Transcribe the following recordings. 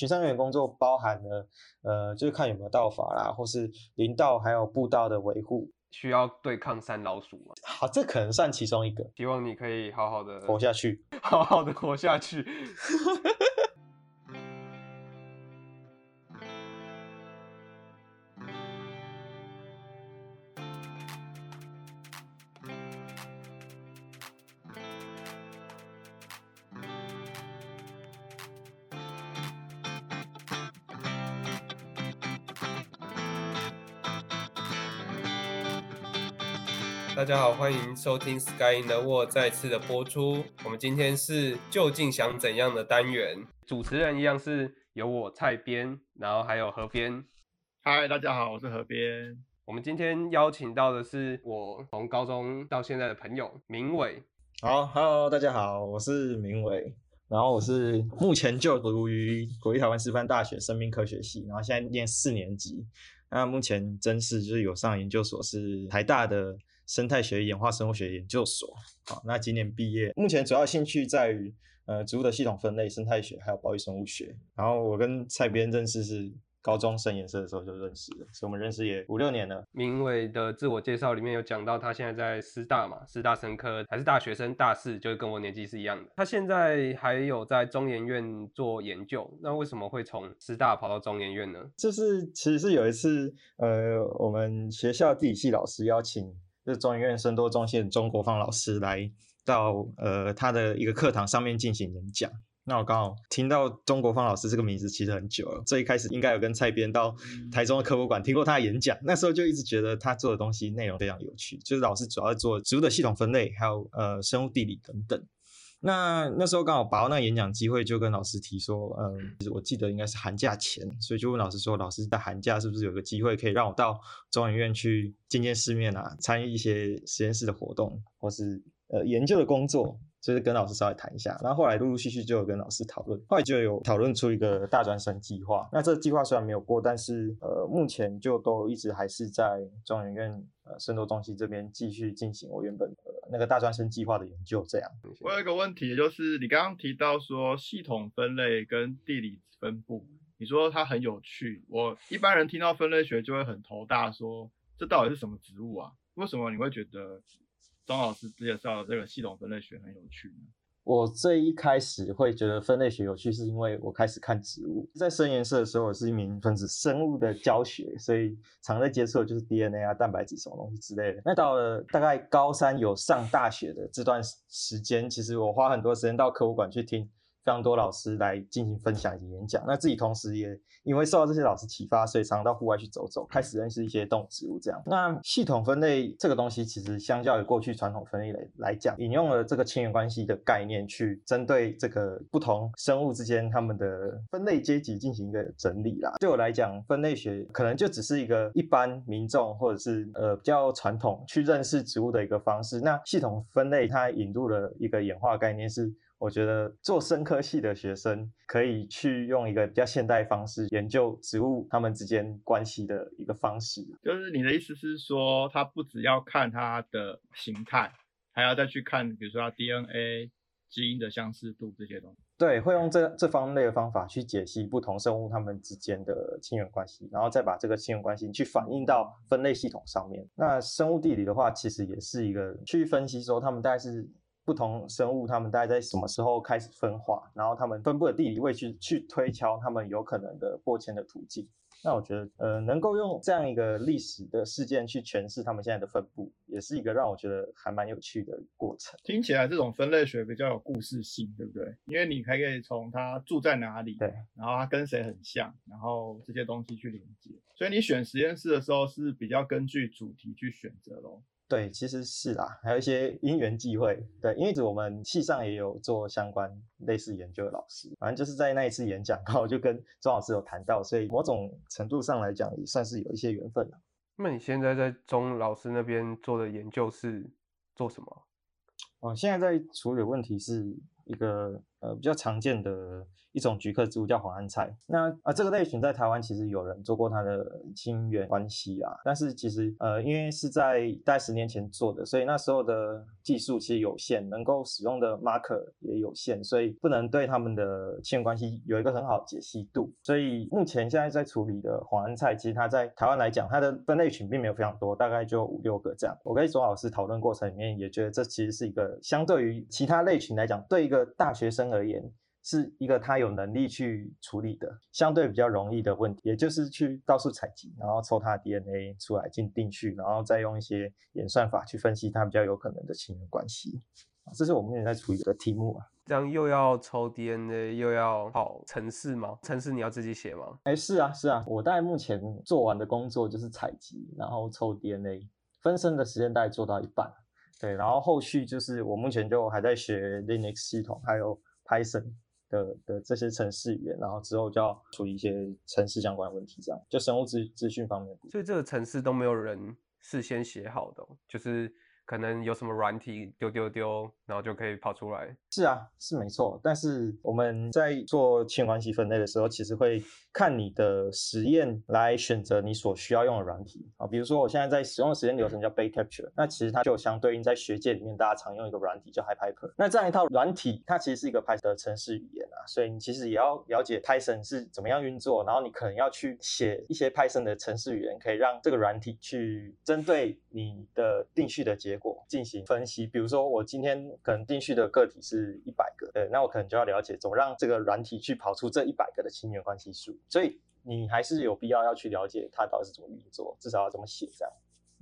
巡山人员工作包含了呃，就是看有没有道法啦，或是林道还有步道的维护。需要对抗山老鼠吗？好，这可能算其中一个。希望你可以好好的活下去，好好的活下去。大家好，欢迎收听 Sky in the World 再次的播出。我们今天是究竟想怎样的单元？主持人一样是由我蔡编，然后还有河边。嗨，大家好，我是河边。我们今天邀请到的是我从高中到现在的朋友明伟。好，Hello，大家好，我是明伟。然后我是目前就读于国立台湾师范大学生命科学系，然后现在念四年级。那目前真是就是有上研究所，是台大的。生态学演化生物学研究所，好，那今年毕业，目前主要兴趣在于呃植物的系统分类、生态学还有保育生物学。然后我跟蔡编认识是高中升颜色的时候就认识了，所以我们认识也五六年了。明伟的自我介绍里面有讲到，他现在在师大嘛，师大生科还是大学生，大四，就是跟我年纪是一样的。他现在还有在中研院做研究，那为什么会从师大跑到中研院呢？就是其实是有一次，呃，我们学校地理系老师邀请。是中研院生多中心的钟国芳老师来到呃他的一个课堂上面进行演讲。那我刚好听到钟国芳老师这个名字其实很久了，最一开始应该有跟蔡编到台中的科博馆听过他的演讲，那时候就一直觉得他做的东西内容非常有趣，就是老师主要做植物的系统分类，还有呃生物地理等等。那那时候刚好把握那个演讲机会，就跟老师提说，嗯，我记得应该是寒假前，所以就问老师说，老师在寒假是不是有个机会可以让我到中研院去见见世面啊，参与一些实验室的活动，或是呃研究的工作。就是跟老师稍微谈一下，然后后来陆陆续续就有跟老师讨论，后来就有讨论出一个大专生计划。那这个计划虽然没有过，但是呃，目前就都一直还是在中研院呃生多中心这边继续进行我原本的那个大专生计划的研究。这样，我有一个问题，就是你刚刚提到说系统分类跟地理分布，你说它很有趣，我一般人听到分类学就会很头大，说这到底是什么植物啊？为什么你会觉得？张老师介绍的这个系统分类学很有趣呢。我最一开始会觉得分类学有趣，是因为我开始看植物。在深颜色的时候，我是一名分子生物的教学，所以常在接触的就是 DNA 啊、蛋白质什么东西之类的。那到了大概高三有上大学的这段时间，其实我花很多时间到科物馆去听。非常多老师来进行分享以及演讲，那自己同时也因为受到这些老师启发，所以常到户外去走走，开始认识一些动植物。这样，那系统分类这个东西，其实相较于过去传统分类来来讲，引用了这个亲缘关系的概念，去针对这个不同生物之间他们的分类阶级进行一个整理啦。对我来讲，分类学可能就只是一个一般民众或者是呃比较传统去认识植物的一个方式。那系统分类它引入了一个演化概念是。我觉得做生科系的学生可以去用一个比较现代方式研究植物它们之间关系的一个方式。就是你的意思是说，它不只要看它的形态，还要再去看，比如说它 DNA 基因的相似度这些东西。对，会用这这方类的方法去解析不同生物它们之间的亲缘关系，然后再把这个亲缘关系去反映到分类系统上面。那生物地理的话，其实也是一个去分析说它们大概是。不同生物，它们大概在什么时候开始分化？然后它们分布的地理位置去推敲它们有可能的播迁的途径。那我觉得，呃，能够用这样一个历史的事件去诠释它们现在的分布，也是一个让我觉得还蛮有趣的过程。听起来这种分类学比较有故事性，对不对？因为你还可以从它住在哪里，对，然后它跟谁很像，然后这些东西去连接。所以你选实验室的时候是比较根据主题去选择咯。对，其实是啦，还有一些因缘际会。对，因为我们系上也有做相关类似研究的老师，反正就是在那一次演讲，刚好就跟钟老师有谈到，所以某种程度上来讲，也算是有一些缘分了。那你现在在钟老师那边做的研究是做什么？哦，现在在处理问题是一个呃比较常见的一种菊科植物叫黄安菜。那啊这个类群在台湾其实有人做过它的亲缘关系啊，但是其实呃因为是在大概十年前做的，所以那时候的技术其实有限，能够使用的 marker 也有限，所以不能对他们的亲缘关系有一个很好的解析度。所以目前现在在处理的黄安菜，其实它在台湾来讲，它的分类群并没有非常多，大概就五六个这样。我跟左老师讨论过程里面也觉得这其实是一个相对于其他类群来讲，对一个大学生而言。是一个他有能力去处理的相对比较容易的问题，也就是去到处采集，然后抽他的 DNA 出来进定序，然后再用一些演算法去分析他比较有可能的亲缘关系。这是我们也在处理的题目啊。这样又要抽 DNA，又要跑程式吗？程式你要自己写吗？哎，是啊，是啊。我大概目前做完的工作就是采集，然后抽 DNA，分身的时间大概做到一半。对，然后后续就是我目前就还在学 Linux 系统，还有 Python。的的这些程式语言，然后之后就要处理一些程式相关的问题，这样就生物资资讯方面。所以这个程式都没有人事先写好的，就是。可能有什么软体丢丢丢，然后就可以跑出来。是啊，是没错。但是我们在做亲关系分类的时候，其实会看你的实验来选择你所需要用的软体啊。比如说，我现在在使用的实验流程叫 Bay Capture，那其实它就相对应在学界里面大家常用一个软体叫 HiPython。那这样一套软体，它其实是一个 Python 的程式语言啊，所以你其实也要了解 Python 是怎么样运作，然后你可能要去写一些 Python 的程式语言，可以让这个软体去针对你的定序的结果进行分析，比如说我今天可能定序的个体是一百个，对，那我可能就要了解怎么让这个软体去跑出这一百个的亲缘关系数，所以你还是有必要要去了解它到底是怎么运作，至少要怎么写这样。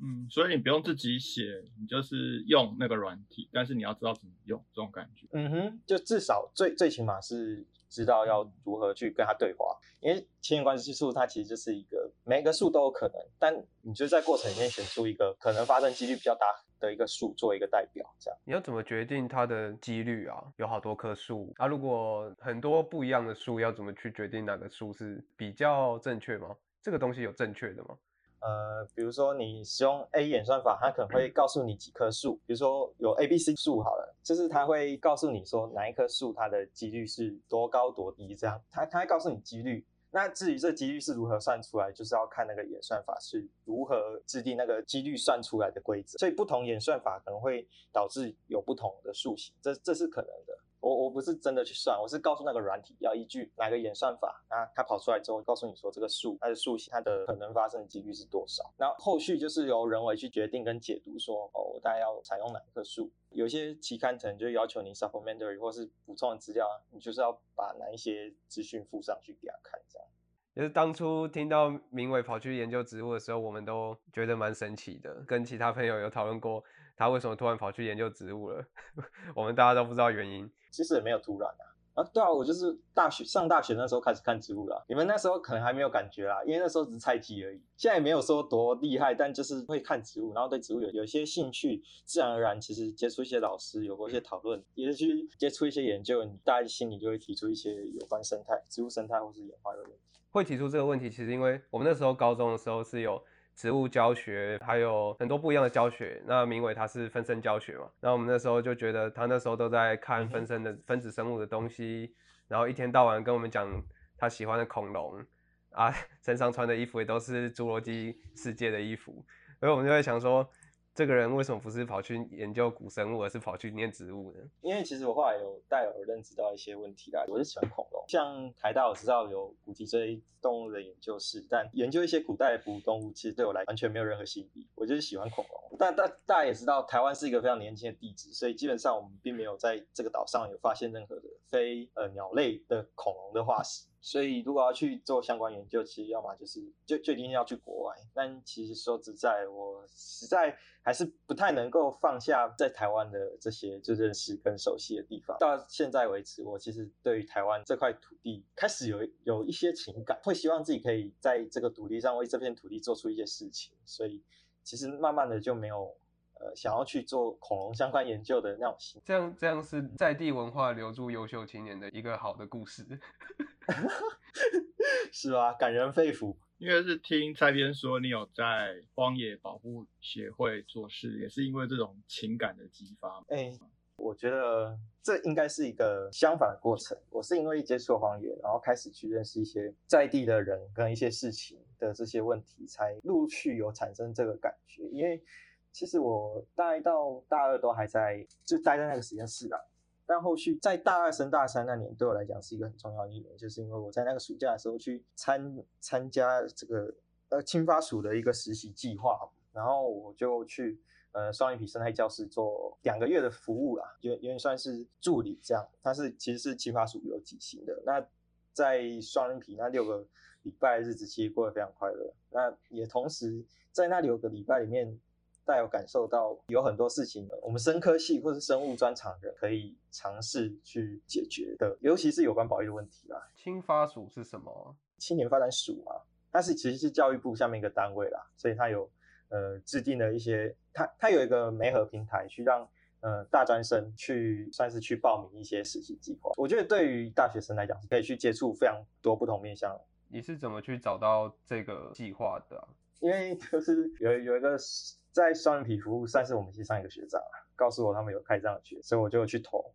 嗯，所以你不用自己写，你就是用那个软体，但是你要知道怎么用这种感觉。嗯哼，就至少最最起码是。知道要如何去跟他对话，因为亲缘关系数它其实就是一个每个数都有可能，但你就在过程里面选出一个可能发生几率比较大的一个数做一个代表，这样。你要怎么决定它的几率啊？有好多棵树啊，如果很多不一样的树，要怎么去决定哪个数是比较正确吗？这个东西有正确的吗？呃，比如说你使用 A 演算法，它可能会告诉你几棵树，比如说有 A、B、C 树好了，就是它会告诉你说哪一棵树它的几率是多高多低这样，它它会告诉你几率。那至于这几率是如何算出来，就是要看那个演算法是如何制定那个几率算出来的规则。所以不同演算法可能会导致有不同的数型，这这是可能的。我我不是真的去算，我是告诉那个软体要依据哪个演算法，啊它跑出来之后告诉你说这个数它的数它的可能发生的几率是多少。然后后续就是由人为去决定跟解读说哦，我大概要采用哪一棵树。有些期刊可能就要求你 supplementary 或是补充的资料，你就是要把哪一些资讯附上去给他看，这样。就是当初听到明伟跑去研究植物的时候，我们都觉得蛮神奇的，跟其他朋友有讨论过。他为什么突然跑去研究植物了？我们大家都不知道原因。其实也没有突然啊，啊，对啊，我就是大学上大学那时候开始看植物了。你们那时候可能还没有感觉啦，因为那时候只是菜鸡而已。现在也没有说多厉害，但就是会看植物，然后对植物有有一些兴趣，自然而然其实接触一些老师，有过一些讨论，也是去接触一些研究，你大家心里就会提出一些有关生态、植物生态或是演化的问题。会提出这个问题，其实因为我们那时候高中的时候是有。植物教学还有很多不一样的教学。那明伟他是分身教学嘛？那我们那时候就觉得他那时候都在看分身的分子生物的东西，然后一天到晚跟我们讲他喜欢的恐龙啊，身上穿的衣服也都是侏罗纪世界的衣服，所以我们就在想说。这个人为什么不是跑去研究古生物，而是跑去念植物呢？因为其实我后来有带有认知到一些问题啦。我是喜欢恐龙，像台大我知道有古脊椎动物的研究室，但研究一些古代哺乳动物，其实对我来完全没有任何吸引力。我就是喜欢恐龙。但大大家也知道，台湾是一个非常年轻的地质，所以基本上我们并没有在这个岛上有发现任何的非呃鸟类的恐龙的化石。所以，如果要去做相关研究，其实要么就是就就一定要去国外。但其实说实在，我实在还是不太能够放下在台湾的这些就认识跟熟悉的地方。到现在为止，我其实对于台湾这块土地开始有有一些情感，会希望自己可以在这个土地上为这片土地做出一些事情。所以，其实慢慢的就没有。呃，想要去做恐龙相关研究的那种心，这样这样是在地文化留住优秀青年的一个好的故事，是吧？感人肺腑。因为是听蔡编说你有在荒野保护协会做事，也是因为这种情感的激发。哎，我觉得这应该是一个相反的过程。我是因为接触荒野，然后开始去认识一些在地的人跟一些事情的这些问题，才陆续有产生这个感觉。因为其实我大一到大二都还在就待在那个实验室啊，但后续在大二升大三那年，对我来讲是一个很重要的一年，就是因为我在那个暑假的时候去参参加这个呃青发署的一个实习计划，然后我就去。呃，双眼皮生态教室做两个月的服务啦，有有点算是助理这样。它是其实是青发署有几型的。那在双眼皮那六个礼拜日子，其实过得非常快乐。那也同时在那六个礼拜里面，带有感受到有很多事情，我们生科系或是生物专长人可以尝试去解决的，尤其是有关保育的问题啦。青发署是什么？青年发展署嘛，它是其实是教育部下面一个单位啦，所以它有。呃，制定了一些，它它有一个媒合平台，去让呃大专生去算是去报名一些实习计划。我觉得对于大学生来讲，可以去接触非常多不同面向。你是怎么去找到这个计划的？因为就是有有一个在双眼皮服务，算是我们系上一个学长，告诉我他们有开这样的学，所以我就去投。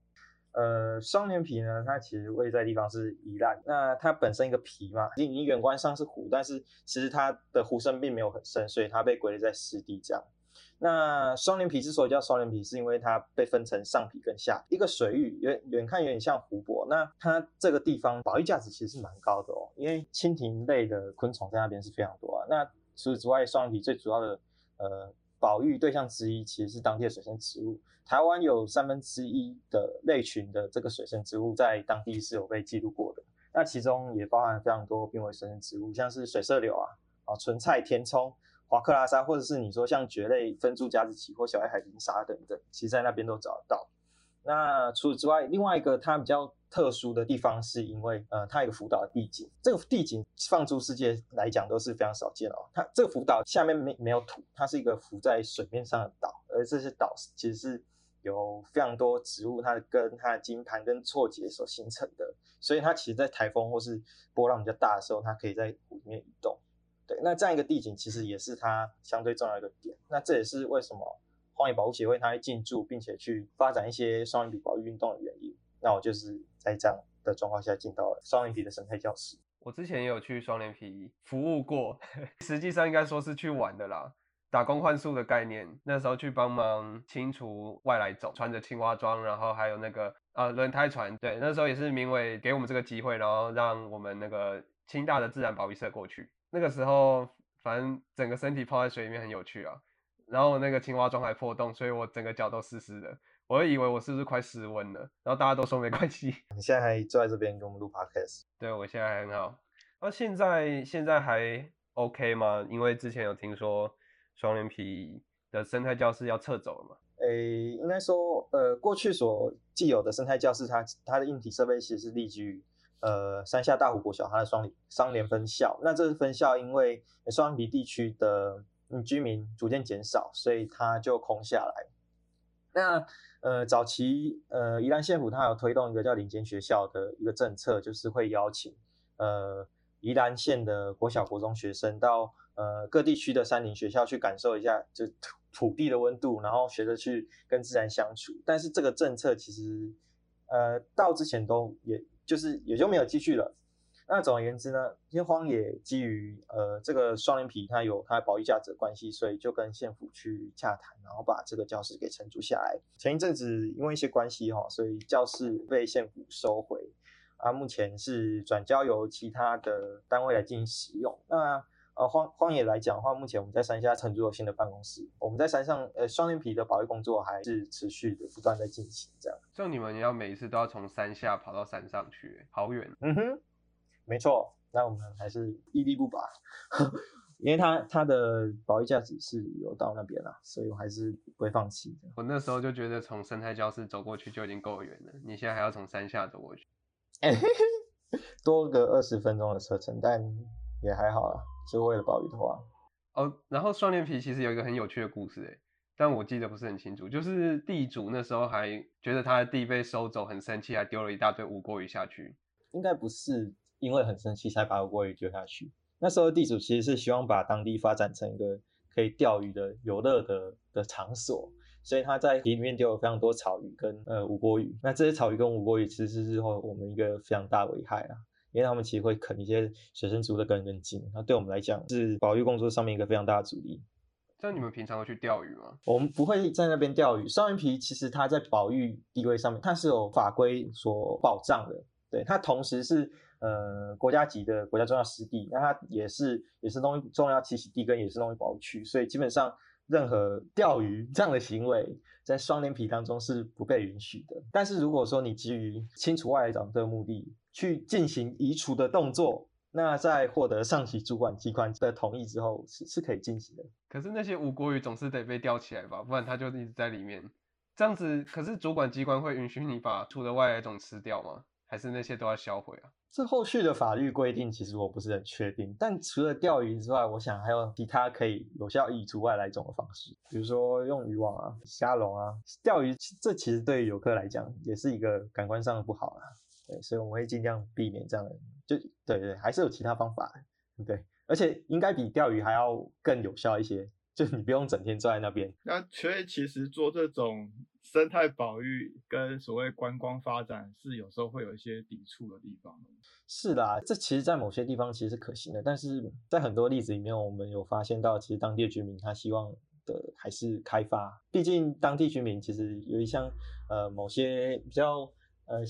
呃，双眼皮呢，它其实位在地方是宜兰，那它本身一个皮嘛，你你远观上是湖，但是其实它的湖深并没有很深，所以它被归类在湿地这样。那双眼皮之所以叫双眼皮，是因为它被分成上皮跟下一个水域，远远看有点像湖泊。那它这个地方保育价值其实是蛮高的哦，因为蜻蜓类的昆虫在那边是非常多啊。那除此之外，双眼皮最主要的呃。保育对象之一其实是当地的水生植物。台湾有三分之一的类群的这个水生植物在当地是有被记录过的。那其中也包含非常多濒危水生植物，像是水色柳啊、啊纯菜填葱、华克拉沙，或者是你说像蕨类分株夹子旗或小叶海灵莎等等，其实在那边都找得到。那除此之外，另外一个它比较特殊的地方，是因为呃，它有个浮岛的地景，这个地景放诸世界来讲都是非常少见哦。它这个浮岛下面没没有土，它是一个浮在水面上的岛，而这些岛其实是有非常多植物，它的根、它的茎盘跟错节所形成的，所以它其实在台风或是波浪比较大的时候，它可以在湖里面移动。对，那这样一个地景其实也是它相对重要一个点。那这也是为什么。荒野保护协会，它会进驻，并且去发展一些双眼皮保育运动的原因。那我就是在这样的状况下进到了双眼皮的生态教室。我之前也有去双眼皮服务过，实际上应该说是去玩的啦，打工换宿的概念。那时候去帮忙清除外来种，穿着青蛙装，然后还有那个呃轮胎船。对，那时候也是名为给我们这个机会，然后让我们那个清大的自然保育社过去。那个时候，反正整个身体泡在水里面很有趣啊。然后那个青蛙装还破洞，所以我整个脚都湿湿的。我就以为我是不是快失温了，然后大家都说没关系。你现在还坐在这边跟我们录 podcast？对，我现在还很好。那现在现在还 OK 吗？因为之前有听说双连皮的生态教室要撤走了嘛？诶，应该说，呃，过去所既有的生态教室，它它的硬体设备其实是立基于呃山下大湖国小它的双联双联分校。那这是分校，因为双连皮地区的。嗯居民逐渐减少，所以它就空下来。那呃，早期呃，宜兰县府它有推动一个叫林间学校的一个政策，就是会邀请呃宜兰县的国小、国中学生到呃各地区的山林学校去感受一下，就土土地的温度，然后学着去跟自然相处。但是这个政策其实呃到之前都也就是也就没有继续了。那总而言之呢，天荒野基于呃这个双眼皮它有它的保育价值的关系，所以就跟县府去洽谈，然后把这个教室给承租下来。前一阵子因为一些关系哈，所以教室被县府收回，啊，目前是转交由其他的单位来进行使用。那呃荒荒野来讲的话，目前我们在山下承租了新的办公室，我们在山上呃双眼皮的保育工作还是持续的不断在进行这样。就你们要每一次都要从山下跑到山上去，好远。嗯哼。没错，那我们还是屹立不拔，因为它它的保育价值是有到那边啦，所以我还是不会放弃的。我那时候就觉得从生态教室走过去就已经够远了，你现在还要从山下走过去，多个二十分钟的车程，但也还好啦，就为了保育的话。哦，然后双连皮其实有一个很有趣的故事，诶，但我记得不是很清楚，就是地主那时候还觉得他的地被收走，很生气，还丢了一大堆无锅鱼下去。应该不是。因为很生气，才把国鱼丢下去。那时候地主其实是希望把当地发展成一个可以钓鱼的游乐的的场所，所以他在皮里面丢了非常多草鱼跟呃无国鱼。那这些草鱼跟无国鱼其实是日后我们一个非常大危害啊，因为他们其实会啃一些水生植物的根跟茎，那对我们来讲是保育工作上面一个非常大的阻力。像你们平常会去钓鱼吗？我们不会在那边钓鱼。双眼皮其实它在保育地位上面，它是有法规所保障的。对，它同时是呃国家级的国家重要湿地，那它也是也是东重要栖息地跟野生动物保护区，所以基本上任何钓鱼这样的行为在双连皮当中是不被允许的。但是如果说你基于清除外来种的目的去进行移除的动作，那在获得上级主管机关的同意之后，是是可以进行的。可是那些无国鱼总是得被钓起来吧，不然它就一直在里面。这样子，可是主管机关会允许你把除了外来种吃掉吗？还是那些都要销毁啊？这后续的法律规定其实我不是很确定。但除了钓鱼之外，我想还有其他可以有效移除外来种的方式，比如说用渔网啊、虾笼啊。钓鱼这其实对于游客来讲也是一个感官上的不好啊。对，所以我们会尽量避免这样的。就对对，还是有其他方法，对，而且应该比钓鱼还要更有效一些，就你不用整天坐在那边。那所以其实做这种生态保育跟所谓观光发展是有时候会有一些抵触的地方。是啦，这其实，在某些地方其实是可行的，但是在很多例子里面，我们有发现到，其实当地居民他希望的还是开发，毕竟当地居民其实有一项呃某些比较呃。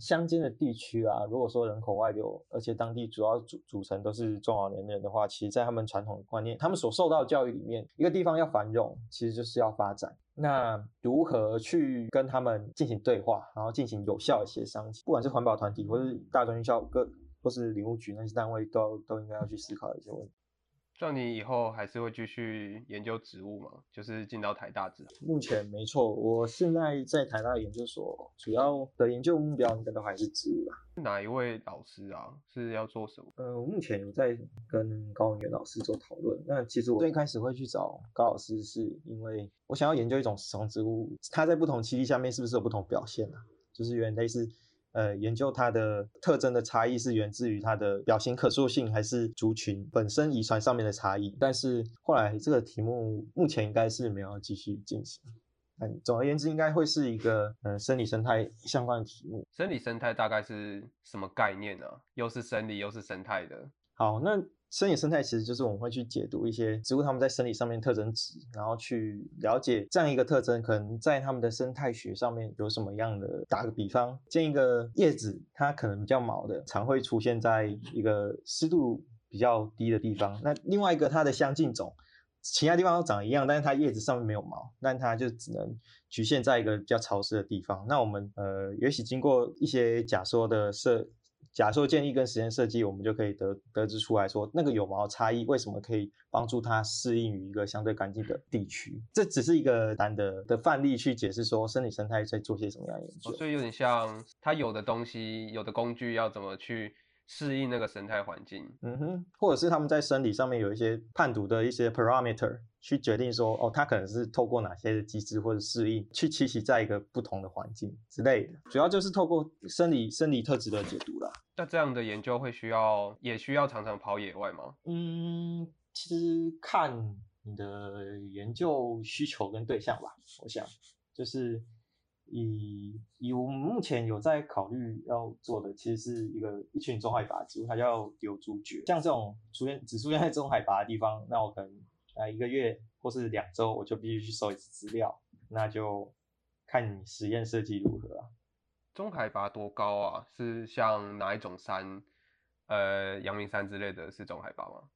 乡间的地区啊，如果说人口外流，而且当地主要组组成都是中老年人的话，其实，在他们传统的观念，他们所受到的教育里面，一个地方要繁荣，其实就是要发展。那如何去跟他们进行对话，然后进行有效的协商，不管是环保团体，或是大专院校各，或是林务局那些单位，都都应该要去思考一些问题。像你以后还是会继续研究植物吗？就是进到台大植目前没错，我现在在台大研究所，主要的研究目标应该都还是植物吧。哪一位老师啊？是要做什么？呃，我目前有在跟高文元老师做讨论。那其实我最开始会去找高老师，是因为我想要研究一种食虫植物，它在不同栖地下面是不是有不同表现啊？就是有点类似。呃，研究它的特征的差异是源自于它的表型可塑性，还是族群本身遗传上面的差异？但是后来这个题目目前应该是没有继续进行。嗯，总而言之，应该会是一个呃生理生态相关的题目。生理生态大概是什么概念呢？又是生理又是生态的。好，那。生理生态其实就是我们会去解读一些植物它们在生理上面特征值，然后去了解这样一个特征可能在它们的生态学上面有什么样的。打个比方，见一个叶子，它可能比较毛的，常会出现在一个湿度比较低的地方。那另外一个它的相近种，其他地方都长一样，但是它叶子上面没有毛，那它就只能局限在一个比较潮湿的地方。那我们呃，也许经过一些假说的设。假设建立跟实验设计，我们就可以得得知出来说，那个有毛差异为什么可以帮助它适应于一个相对干净的地区？这只是一个单的的范例去解释说生理生态在做些什么样的研究。所以有点像它有的东西、有的工具要怎么去。适应那个生态环境，嗯哼，或者是他们在生理上面有一些判读的一些 parameter，去决定说，哦，它可能是透过哪些机制或者适应去栖息在一个不同的环境之类的，主要就是透过生理生理特质的解读啦。那这样的研究会需要，也需要常常跑野外吗？嗯，其实看你的研究需求跟对象吧，我想就是。以以我们目前有在考虑要做的，其实是一个一群中海拔植物，它叫柳竹蕨。像这种出现只出现在中海拔的地方，那我可能啊一个月或是两周，我就必须去收一次资料。那就看你实验设计如何啊。中海拔多高啊？是像哪一种山？呃，阳明山之类的是中海拔吗？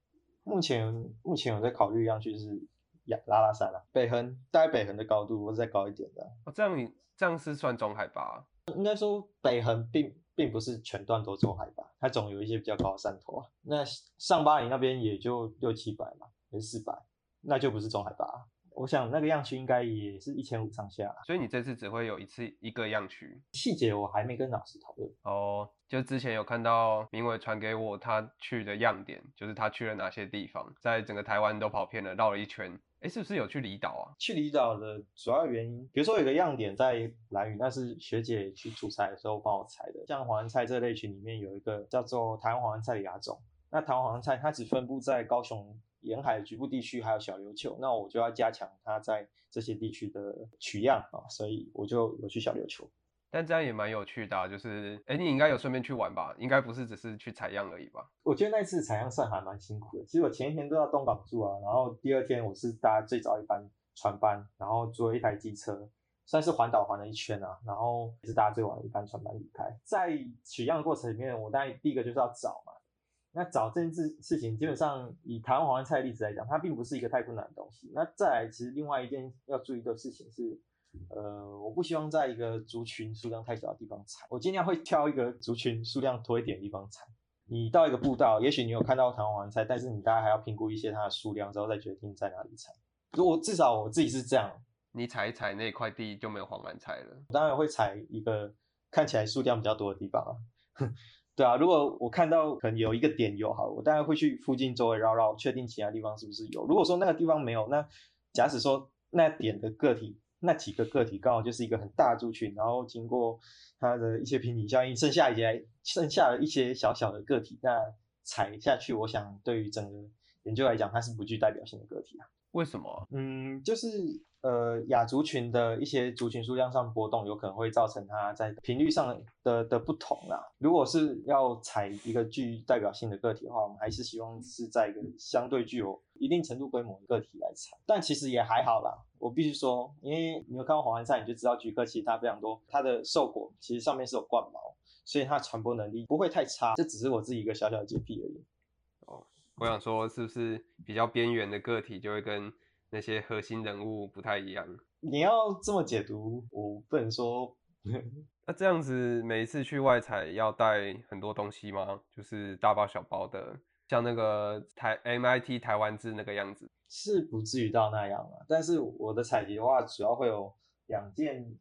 目前目前有在考虑样区是亚拉拉山啊，北横大概北横的高度或者再高一点的。哦，这样你。这样是算中海拔？应该说北横并并不是全段都中海拔，它总有一些比较高的山头啊。那上巴黎那边也就六七百嘛，也是四百，那就不是中海拔。我想那个样区应该也是一千五上下。所以你这次只会有一次一个样区，细节我还没跟老师讨论。哦，就之前有看到明伟传给我他去的样点，就是他去了哪些地方，在整个台湾都跑遍了，绕了一圈。哎，是不是有去离岛啊？去离岛的主要原因，比如说有个样点在蓝屿，那是学姐去出差的时候帮我采的。像黄文菜这类群里面有一个叫做台湾黄菜的亚种，那弹簧黄菜它只分布在高雄沿海局部地区，还有小琉球，那我就要加强它在这些地区的取样啊，所以我就有去小琉球。但这样也蛮有趣的，就是哎，你应该有顺便去玩吧？应该不是只是去采样而已吧？我觉得那次采样算还蛮辛苦的。其实我前一天都要东港住啊，然后第二天我是搭最早一班船班，然后租了一台机车，算是环岛环了一圈啊，然后也是搭最晚一班船班离开。在取样过程里面，我当然第一个就是要找嘛。那找这件事事情，基本上以台湾黄花菜的例子来讲，它并不是一个太困难的东西。那再来，其实另外一件要注意的事情是。呃，我不希望在一个族群数量太小的地方采，我尽量会挑一个族群数量多一点的地方采。你到一个步道，也许你有看到弹簧菜，但是你大概还要评估一些它的数量之后再决定在哪里采。如果至少我自己是这样，你采一采那块地就没有黄兰菜了。当然会采一个看起来数量比较多的地方啊。对啊，如果我看到可能有一个点有好，我当然会去附近周围绕绕，确定其他地方是不是有。如果说那个地方没有，那假使说那点的个体。那几个个体刚好就是一个很大族群，然后经过它的一些平顶效应，剩下一些剩下的一些小小的个体，那踩下去，我想对于整个研究来讲，它是不具代表性的个体啊。为什么？嗯，就是呃亚族群的一些族群数量上波动，有可能会造成它在频率上的的不同啦。如果是要采一个具代表性的个体的话，我们还是希望是在一个相对具有一定程度规模的个体来采。但其实也还好啦，我必须说，因为你有看过黄安菜，你就知道菊科其实它非常多，它的瘦果其实上面是有冠毛，所以它传播能力不会太差。这只是我自己一个小小的洁癖而已。哦我想说，是不是比较边缘的个体就会跟那些核心人物不太一样？你要这么解读，我不能说。那这样子，每一次去外采要带很多东西吗？就是大包小包的，像那个台 MIT 台湾字那个样子？是不至于到那样啊。但是我的采集的话，主要会有两件，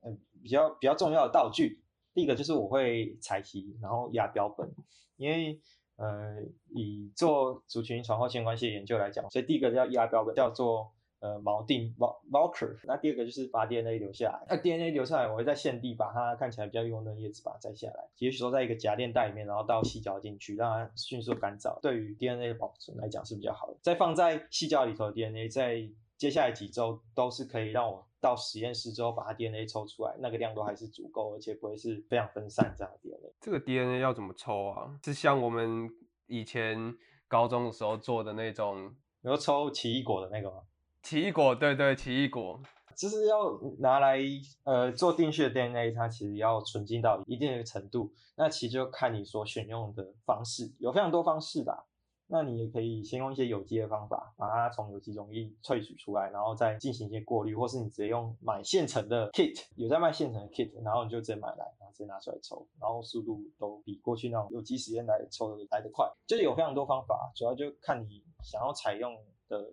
嗯，比较比较重要的道具。第一个就是我会采集，然后压标本，因为。呃，以做族群传后性关系的研究来讲，所以第一个要压标本，叫做呃锚定 marker。那第二个就是把 DNA 留下来。那 DNA 留下来，我会在现地把它看起来比较幼嫩的叶子把它摘下来，也许说在一个夹链袋里面，然后到细胶进去，让它迅速干燥。对于 DNA 的保存来讲是比较好的。再放在细胶里头的 DNA，在接下来几周都是可以让我。到实验室之后，把它 DNA 抽出来，那个量都还是足够，而且不会是非常分散这样的 DNA。这个 DNA 要怎么抽啊？是像我们以前高中的时候做的那种，你说抽奇异果的那个吗？奇异果，对对，奇异果，就是要拿来呃做定序的 DNA，它其实要纯净到一定的程度，那其实就看你所选用的方式，有非常多方式吧。那你也可以先用一些有机的方法，把它从有机中一萃取出来，然后再进行一些过滤，或是你直接用买现成的 kit，有在卖现成的 kit，然后你就直接买来，然后直接拿出来抽，然后速度都比过去那种有机实验来抽的来得快。就是有非常多方法，主要就看你想要采用的，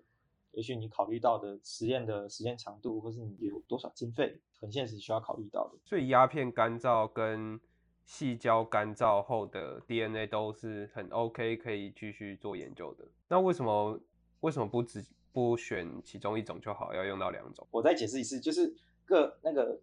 也许你考虑到的实验的时间长度，或是你有多少经费，很现实需要考虑到的。所以鸦片干燥跟细胶干燥后的 DNA 都是很 OK，可以继续做研究的。那为什么为什么不只不选其中一种就好，要用到两种？我再解释一次，就是个那个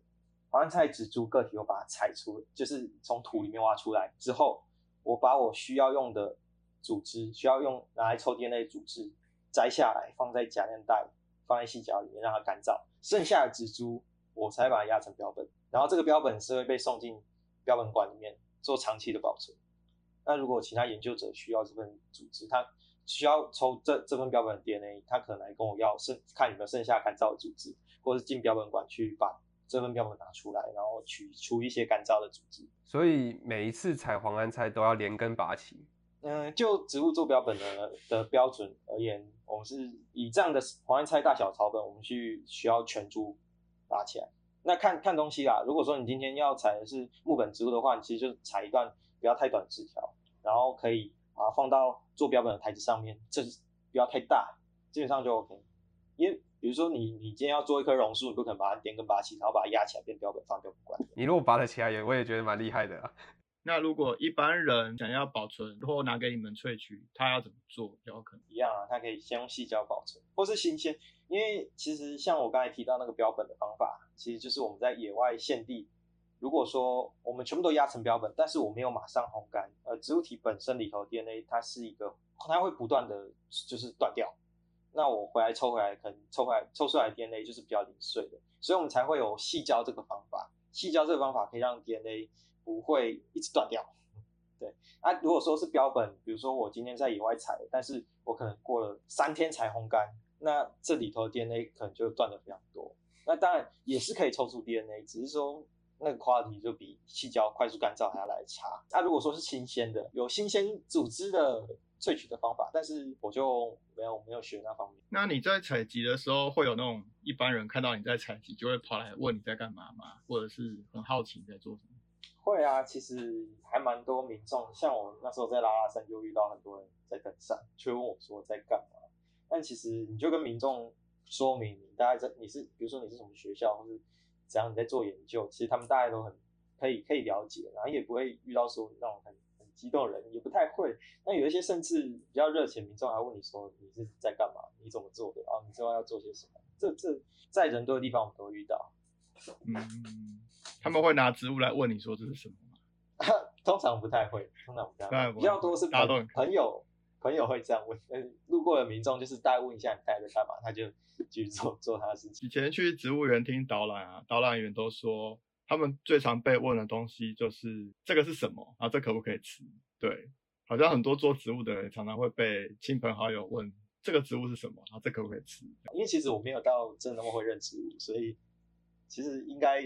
黄菜植株个体，我把它采出，就是从土里面挖出来之后，我把我需要用的组织，需要用拿来抽 DNA 组织摘下来，放在夹链袋，放在细胶里面让它干燥，剩下的植株我才把它压成标本，然后这个标本是会被送进。标本馆里面做长期的保存。那如果其他研究者需要这份组织，他需要抽这这份标本的 DNA，他可能来跟我要剩看有没有剩下干燥的组织，或是进标本馆去把这份标本拿出来，然后取出一些干燥的组织。所以每一次采黄安菜都要连根拔起。嗯，就植物做标本的的标准而言，我们是以这样的黄安菜大小草本，我们去需要全株拔起来。那看看东西啦。如果说你今天要采的是木本植物的话，你其实就采一段不要太短的枝条，然后可以把它放到做标本的台子上面，这是不要太大，基本上就 OK。因为比如说你你今天要做一棵榕树，你不可能把它连根拔起，然后把它压起来变标本放标本馆。你如果拔得起来，也我也觉得蛮厉害的啊。那如果一般人想要保存或拿给你们萃取，他要怎么做比较可能？一样啊，他可以先用细胶保存，或是新鲜。因为其实像我刚才提到那个标本的方法，其实就是我们在野外现地如果说我们全部都压成标本，但是我没有马上烘干，呃，植物体本身里头 DNA 它是一个，它会不断的就是断掉。那我回来抽回来，可能抽回来抽出来 DNA 就是比较零碎的，所以我们才会有细胶这个方法。细胶这个方法可以让 DNA 不会一直断掉。对，啊，如果说是标本，比如说我今天在野外采，但是我可能过了三天才烘干，那这里头 DNA 可能就断的非常多。那当然也是可以抽出 DNA，只是说那个 quality 就比细胶快速干燥还要来差。那如果说是新鲜的，有新鲜组织的。萃取的方法，但是我就没有没有学那方面。那你在采集的时候，会有那种一般人看到你在采集，就会跑来问你在干嘛吗？或者是很好奇你在做什么？会啊，其实还蛮多民众，像我那时候在拉拉山就遇到很多人在登山，就问我说在干嘛。但其实你就跟民众说明，你大概在你是比如说你是什么学校，或是怎样你在做研究，其实他们大概都很可以可以了解，然后也不会遇到说那种很很。激动人也不太会，那有一些甚至比较热情民众还问你说你是在干嘛？你怎么做的？啊，你之后要做些什么？这这在人多的地方我们都遇到。嗯，他们会拿植物来问你说这是什么吗？通常不太会，通常不太会，比较多是朋朋友朋友会这样问。嗯，路过的民众就是大概问一下你待在干嘛，他就继续做做他的事情。以前去植物园听导览啊，导览员都说。他们最常被问的东西就是这个是什么啊？这可不可以吃？对，好像很多做植物的人常常会被亲朋好友问这个植物是什么啊？这可不可以吃？因为其实我没有到真的那么会认植物，所以其实应该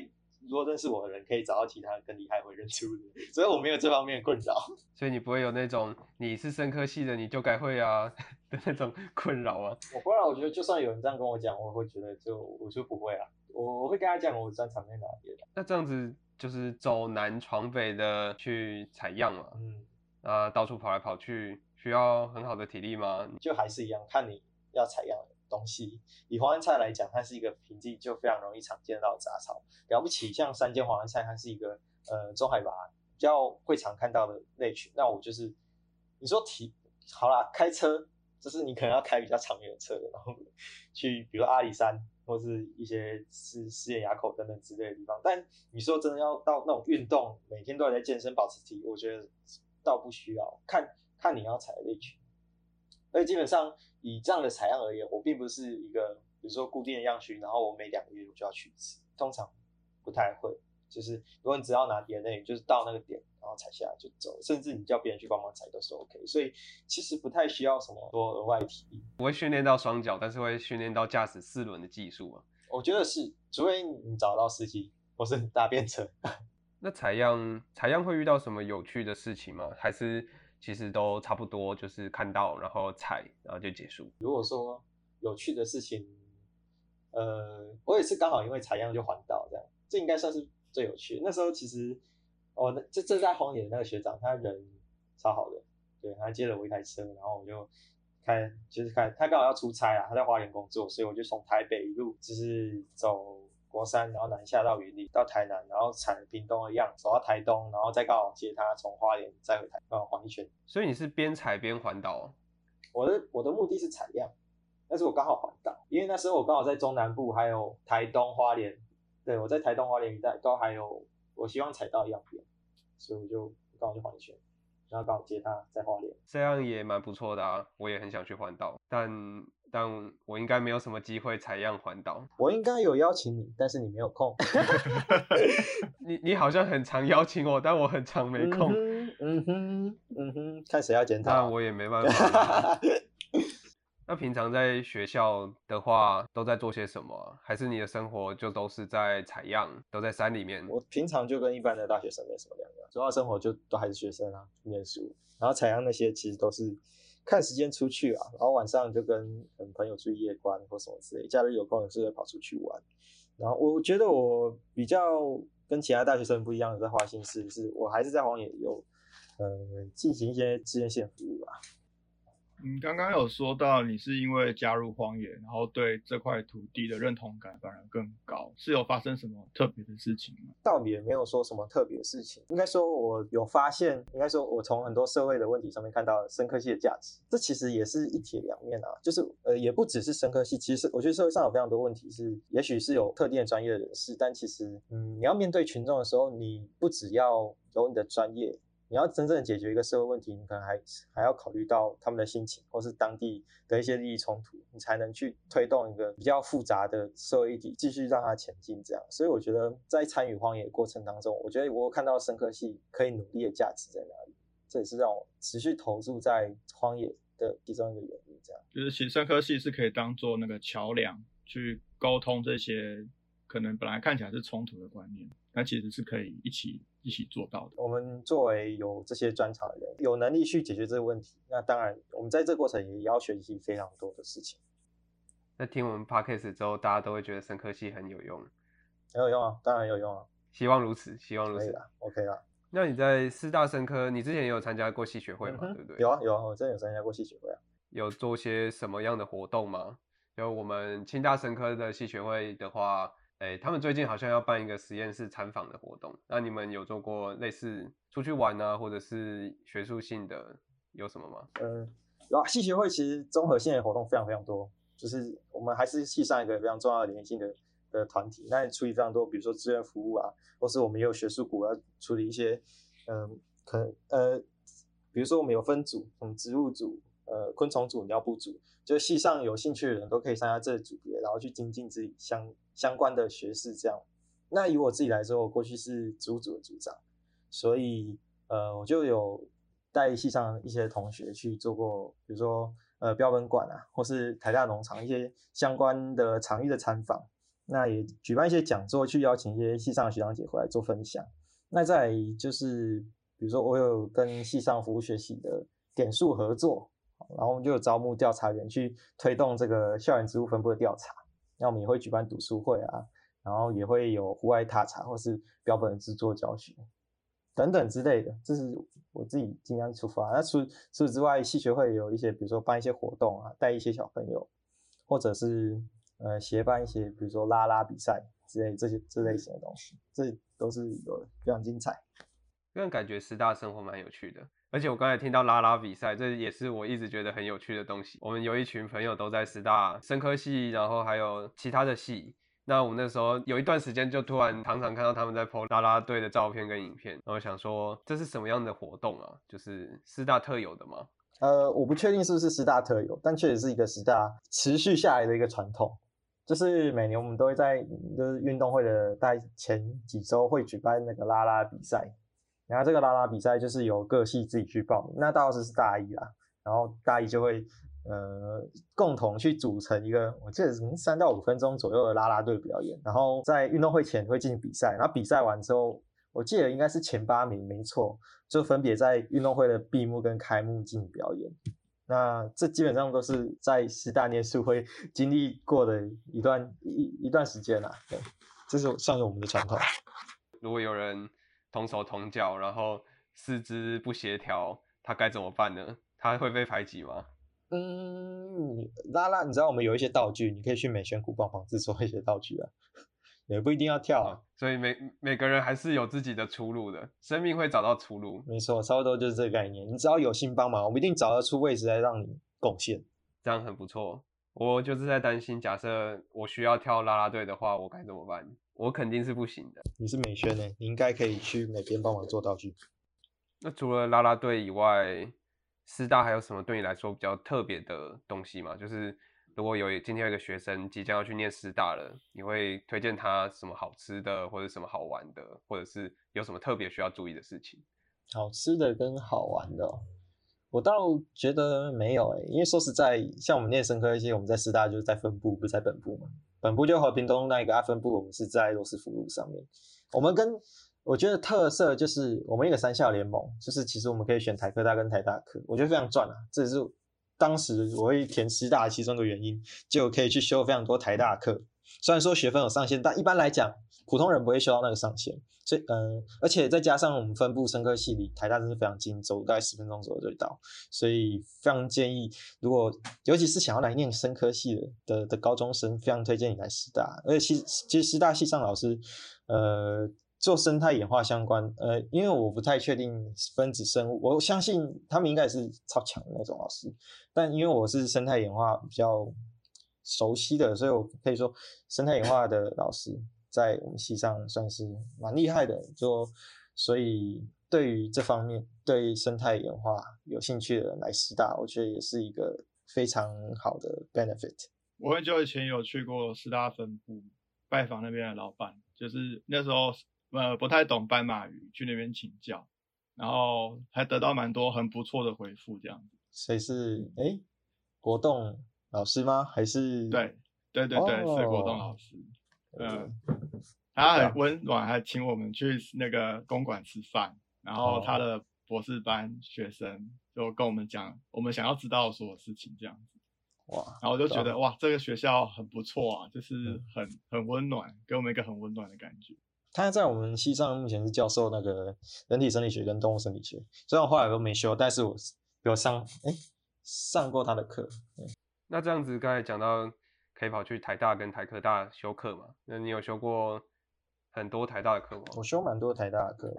如果认识我的人可以找到其他更厉害会认植物的，所以我没有这方面困扰。所以你不会有那种你是生科系的你就该会啊 的那种困扰啊？我不然我觉得就算有人这样跟我讲，我会觉得就我就不会啊。我我会跟他讲我专长在哪边。那这样子就是走南闯北的去采样嘛，嗯，啊，到处跑来跑去，需要很好的体力吗？就还是一样，看你要采样的东西。以黄安菜来讲，它是一个平地就非常容易常见到的杂草，了不起。像三间黄安菜，它是一个呃中海拔比较会常看到的类群。那我就是你说体好啦，开车就是你可能要开比较长远的车，然后去比如阿里山。或是一些是试验垭口等等之类的地方，但你说真的要到那种运动，每天都要在健身保持体，我觉得倒不需要。看看你要采的类群，而且基本上以这样的采样而言，我并不是一个比如说固定的样区，然后我每两个月我就要去一次，通常不太会。就是如果你只要拿 DNA，就是到那个点。然后踩下来就走，甚至你叫别人去帮忙踩都是 OK，所以其实不太需要什么多额外体力。不会训练到双脚，但是会训练到驾驶四轮的技术啊。我觉得是，除非你找到司机或是搭便车。那采样采样会遇到什么有趣的事情吗？还是其实都差不多，就是看到然后踩，然后就结束。如果说有趣的事情，呃，我也是刚好因为采样就环岛这样，这应该算是最有趣。那时候其实。哦，那这这在荒野的那个学长，他人超好的，对，他接了我一台车，然后我就开，就是开，他刚好要出差啊，他在花莲工作，所以我就从台北一路就是走国山，然后南下到云林，到台南，然后踩屏东的样，走到台东，然后再刚好接他从花莲再回台，刚好环一圈。所以你是边采边环岛？我的我的目的是采样，但是我刚好环岛，因为那时候我刚好在中南部，还有台东花莲，对我在台东花莲一带都还有。我希望采到样片，所以我就刚好就环一圈，然后刚好接他在花莲，这样也蛮不错的啊。我也很想去环岛，但但我应该没有什么机会采样环岛。我应该有邀请你，但是你没有空。你你好像很常邀请我，但我很常没空。嗯哼，嗯哼，看谁要检讨。那我也没办 法。那平常在学校的话，都在做些什么？还是你的生活就都是在采样，都在山里面？我平常就跟一般的大学生没什么两样，主要生活就都还是学生啊，念书。然后采样那些其实都是看时间出去啊，然后晚上就跟朋友去夜观或什么之类。假日有空也是会跑出去玩。然后我觉得我比较跟其他大学生不一样的在花心思，是我还是在荒野有呃进行一些志愿性服务吧。嗯，刚刚有说到你是因为加入荒野，然后对这块土地的认同感反而更高，是有发生什么特别的事情吗？倒也没有说什么特别的事情，应该说我有发现，应该说我从很多社会的问题上面看到深科系的价值，这其实也是一体两面啊，就是呃也不只是深科系，其实我觉得社会上有非常多问题是，也许是有特定的专业的人士，但其实嗯你要面对群众的时候，你不只要有你的专业。你要真正解决一个社会问题，你可能还还要考虑到他们的心情，或是当地的一些利益冲突，你才能去推动一个比较复杂的社会议题，继续让它前进。这样，所以我觉得在参与荒野过程当中，我觉得我看到深刻系可以努力的价值在哪里，这也是让我持续投入在荒野的其中一个原因。这样，就是其实深科系是可以当做那个桥梁，去沟通这些可能本来看起来是冲突的观念，那其实是可以一起。一起做到的。我们作为有这些专长的人，有能力去解决这个问题，那当然，我们在这过程也要学习非常多的事情。那听我们 podcast 之后，大家都会觉得生科系很有用，很有用啊，当然有用啊。希望如此，希望如此。可以 o k 啦。那你在师大生科，你之前也有参加过系学会吗？对不对？有啊，有啊，我真的有参加过系学会啊。有做些什么样的活动吗？就我们清大生科的系学会的话。哎，他们最近好像要办一个实验室参访的活动，那你们有做过类似出去玩啊，或者是学术性的有什么吗？嗯，有啊，系学会其实综合性的活动非常非常多，就是我们还是系上一个非常重要的联系的的团体，那处理非常多，比如说志愿服务啊，或是我们也有学术股要处理一些，嗯，可呃，比如说我们有分组，嗯，植物组。呃，昆虫组、尿布组，就系上有兴趣的人都可以参加这个组别，然后去精进自己相相关的学士。这样，那以我自己来说，我过去是组组的组长，所以呃，我就有带系上一些同学去做过，比如说呃标本馆啊，或是台大农场一些相关的场域的参访，那也举办一些讲座，去邀请一些系上的学长姐回来做分享。那再就是，比如说我有跟系上服务学习的点数合作。然后我们就有招募调查员去推动这个校园植物分布的调查，那我们也会举办读书会啊，然后也会有户外踏查或是标本制作教学等等之类的，这是我自己经常出发。那除除此之外，系学会有一些，比如说办一些活动啊，带一些小朋友，或者是呃协办一些，比如说拉拉比赛之类这些这类型的东西，这都是有非常精彩。个人感觉师大生活蛮有趣的。而且我刚才听到拉拉比赛，这也是我一直觉得很有趣的东西。我们有一群朋友都在师大生科系，然后还有其他的系。那我们那时候有一段时间，就突然常常看到他们在 po 拉拉队的照片跟影片，然后想说这是什么样的活动啊？就是师大特有的吗？呃，我不确定是不是师大特有，但确实是一个师大持续下来的一个传统，就是每年我们都会在就是运动会的大前几周会举办那个拉拉比赛。然后这个拉拉比赛就是由各系自己去报名，那到时是大一啦，然后大一就会呃共同去组成一个，我记得是三到五分钟左右的拉拉队表演，然后在运动会前会进行比赛，然后比赛完之后，我记得应该是前八名没错，就分别在运动会的闭幕跟开幕进行表演。那这基本上都是在师大念书会经历过的一段一一段时间啦，对，这是算是我们的传统。如果有人。同手同脚，然后四肢不协调，他该怎么办呢？他会被排挤吗？嗯，拉拉，你知道我们有一些道具，你可以去美宣谷帮忙制作一些道具啊，也不一定要跳啊。所以每每个人还是有自己的出路的，生命会找到出路。没错，差不多就是这个概念。你只要有心帮忙，我们一定找得出位置来让你贡献，这样很不错。我就是在担心，假设我需要跳拉拉队的话，我该怎么办？我肯定是不行的。你是美宣呢，你应该可以去美编帮忙做道具。那除了拉拉队以外，师大还有什么对你来说比较特别的东西吗？就是如果有今天有一个学生即将要去念师大了，你会推荐他什么好吃的，或者什么好玩的，或者是有什么特别需要注意的事情？好吃的跟好玩的，我倒觉得没有诶，因为说实在，像我们念生科一些，我们在师大就是在分部，不是在本部嘛。本部就和平东那一个，分部我们是在罗斯福路上面。我们跟我觉得特色就是我们一个三校联盟，就是其实我们可以选台科大跟台大科，我觉得非常赚啊。这也是当时我会填师大其中的原因，就可以去修非常多台大课，虽然说学分有上限，但一般来讲，普通人不会修到那个上限。所以，呃，而且再加上我们分布生科系里，台大真是非常近，走大概十分钟左右就到。所以非常建议，如果尤其是想要来念生科系的的的高中生，非常推荐你来师大。而且其实其实师大系上老师，呃，做生态演化相关，呃，因为我不太确定分子生物，我相信他们应该是超强的那种老师。但因为我是生态演化比较熟悉的，所以我可以说生态演化的老师。在我们系上算是蛮厉害的，就所以对于这方面对生态演化有兴趣的人来师大，我觉得也是一个非常好的 benefit。我很久以前有去过师大分部拜访那边的老板，就是那时候呃不太懂斑马鱼，去那边请教，然后还得到蛮多很不错的回复，这样子。所以是哎，国栋老师吗？还是对对对对，是国栋老师。嗯，他很温暖，还请我们去那个公馆吃饭。然后他的博士班学生就跟我们讲我们想要知道所有事情这样子。哇！然后我就觉得哇，这个学校很不错啊，就是很很温暖，给我们一个很温暖的感觉。他在我们西藏目前是教授那个人体生理学跟动物生理学，虽然我后来都没修，但是我有上哎上过他的课。那这样子刚才讲到。可以跑去台大跟台科大修课嘛？那你有修过很多台大的课吗？我修蛮多台大的课，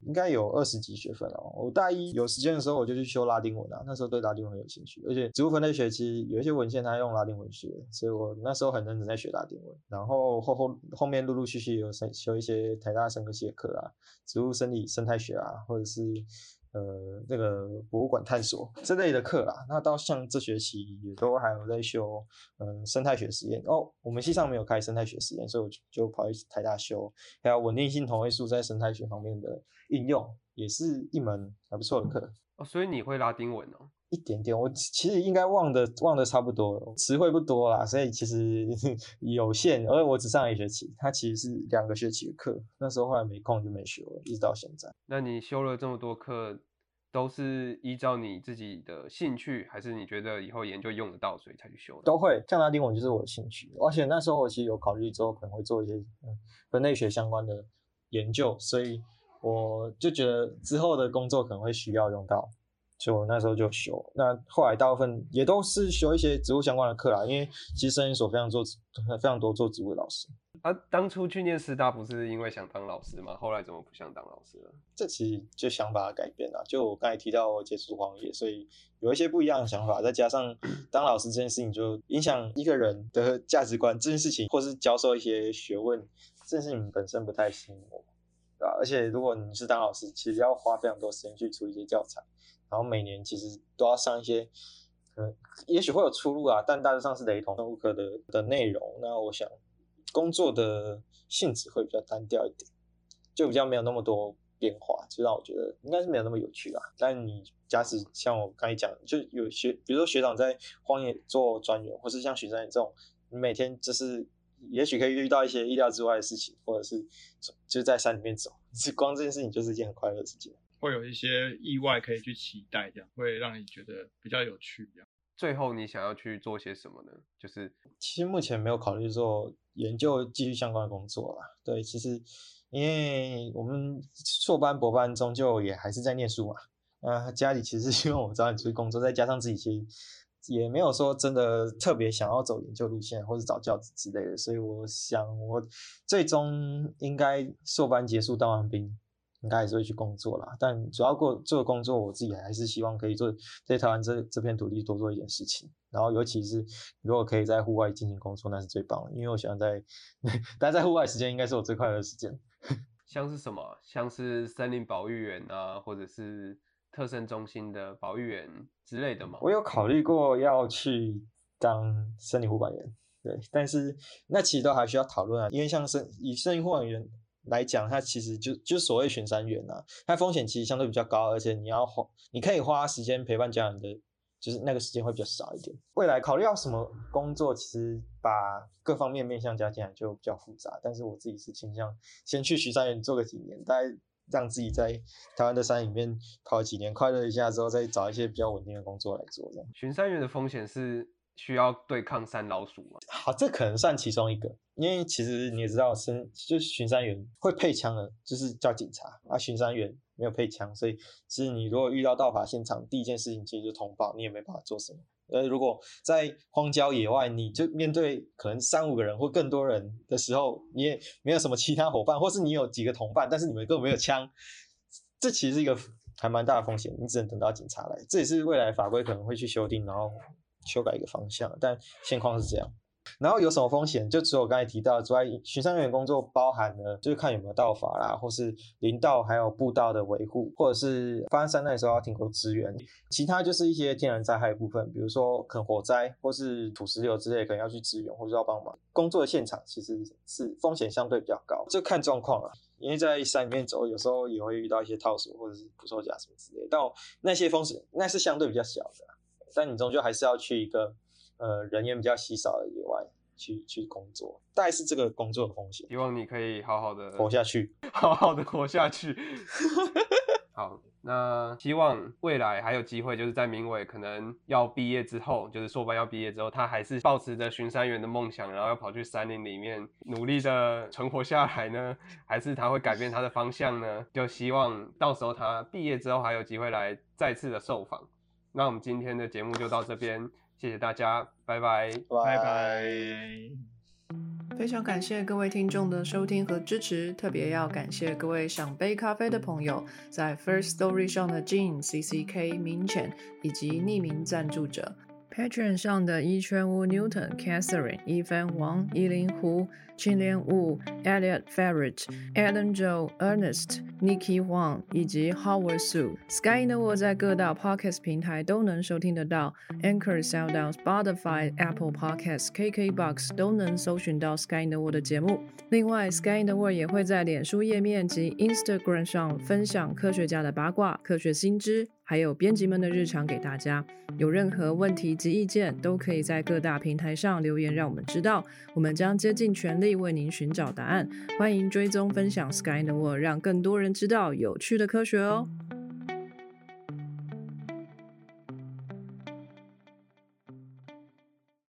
应该有二十几学分哦。我大一有时间的时候，我就去修拉丁文啊。那时候对拉丁文很有兴趣，而且植物分类学其实有一些文献它用拉丁文学，所以我那时候很认真在学拉丁文。然后后后后面陆陆续续有修修一些台大生科系的课啊，植物生理生态学啊，或者是。呃，这个博物馆探索之类的课啦，那到像这学期也都还有在修，嗯，生态学实验哦。我们系上没有开生态学实验，所以我就跑去台大修。还有稳定性同位素在生态学方面的应用，也是一门还不错的课。哦，所以你会拉丁文哦？一点点，我其实应该忘的忘的差不多了，词汇不多啦，所以其实 有限。而我只上一学期，它其实是两个学期的课，那时候后来没空就没修了，一直到现在。那你修了这么多课，都是依照你自己的兴趣，还是你觉得以后研究用得到，所以才去修的？都会，像拉丁文就是我的兴趣，而且那时候我其实有考虑之后可能会做一些嗯分类学相关的研究，所以我就觉得之后的工作可能会需要用到。所以我那时候就修，那后来大部分也都是修一些植物相关的课啦，因为其实生研所非常做非常多做植物的老师。啊，当初去念师大不是因为想当老师吗？后来怎么不想当老师了？这其实就想法改变了。就我刚才提到我接触荒野，所以有一些不一样的想法，再加上当老师这件事情就影响一个人的价值观，这件事情或是教授一些学问，这件事情本身不太吸引我，对吧？而且如果你是当老师，其实要花非常多时间去出一些教材。然后每年其实都要上一些，可能也许会有出入啊，但大致上是雷同生物课的的内容。那我想工作的性质会比较单调一点，就比较没有那么多变化，就让我觉得应该是没有那么有趣啦。但你假使像我刚才讲，就有学，比如说学长在荒野做专员，或是像许山这种，你每天就是也许可以遇到一些意料之外的事情，或者是就在山里面走，是 光这件事情就是一件很快乐的事情。会有一些意外可以去期待，这样会让你觉得比较有趣。这样，最后你想要去做些什么呢？就是其实目前没有考虑做研究继续相关的工作啦。对，其实因为我们硕班博班终究也还是在念书嘛。呃，家里其实 希望我早点出去工作，再加上自己其实也没有说真的特别想要走研究路线或者找教职之类的，所以我想我最终应该硕班结束当完兵。应该还是会去工作啦，但主要过做工作，我自己还是希望可以做在台湾这这片土地多做一点事情。然后，尤其是如果可以在户外进行工作，那是最棒的。因为我喜欢在 待在户外时间，应该是我最快乐的时间。像是什么？像是森林保育员啊，或者是特生中心的保育员之类的吗？我有考虑过要去当森林护管员，对，但是那其实都还需要讨论啊。因为像森以森林护管员。来讲，它其实就就所谓巡山员呐，它风险其实相对比较高，而且你要花，你可以花时间陪伴家人的，就是那个时间会比较少一点。未来考虑要什么工作，其实把各方面面向加进来就比较复杂。但是我自己是倾向先去巡山员做个几年，大概让自己在台湾的山里面跑几年，快乐一下之后，再找一些比较稳定的工作来做。这样巡山员的风险是。需要对抗山老鼠吗？好，这可能算其中一个，因为其实你也知道，巡就是巡山员会配枪的，就是叫警察啊。巡山员没有配枪，所以其实你如果遇到盗伐现场，第一件事情其实就通报，你也没办法做什么。呃，如果在荒郊野外，你就面对可能三五个人或更多人的时候，你也没有什么其他伙伴，或是你有几个同伴，但是你们根本没有枪，这其实是一个还蛮大的风险，你只能等到警察来。这也是未来法规可能会去修订，然后修改一个方向，但现况是这样。然后有什么风险？就只有刚才提到之外，巡山员工作包含了就是看有没有道法啦，或是林道还有步道的维护，或者是发生山难的时候要停工支援。其他就是一些天然灾害部分，比如说可能火灾或是土石流之类，可能要去支援或者要帮忙。工作的现场其实是风险相对比较高，就看状况啊。因为在山里面走，有时候也会遇到一些套索或者是捕兽夹什么之类，但那些风险那是相对比较小的，但你终究还是要去一个。呃，人员比较稀少的野外去去工作，大概是这个工作的风险。希望你可以好好的 活下去，好好的活下去。好，那希望未来还有机会，就是在明伟可能要毕业之后，就是硕班要毕业之后，他还是抱持着巡山员的梦想，然后要跑去山林里面努力的存活下来呢？还是他会改变他的方向呢？就希望到时候他毕业之后还有机会来再次的受访。那我们今天的节目就到这边。谢谢大家，拜拜，拜拜。非常感谢各位听众的收听和支持，特别要感谢各位想杯咖啡的朋友，在 First Story 上的 Jean、C C K、明浅以及匿名赞助者。Patreon 上的一圈屋 Newton、Catherine、一帆王、伊林湖、青莲雾、Elliot Ferret、Adam Joe、Ernest、Nikki Huang 以及 Howard Su。Sky in the World 在各大 Podcast 平台都能收听得到，Anchor、SoundOn、Spotify、Apple Podcasts、KKBox 都能搜寻到 Sky in the World 的节目。另外，Sky in the World 也会在脸书页面及 Instagram 上分享科学家的八卦、科学新知。还有编辑们的日常给大家，有任何问题及意见，都可以在各大平台上留言，让我们知道，我们将竭尽全力为您寻找答案。欢迎追踪分享 Sky in the World，让更多人知道有趣的科学哦。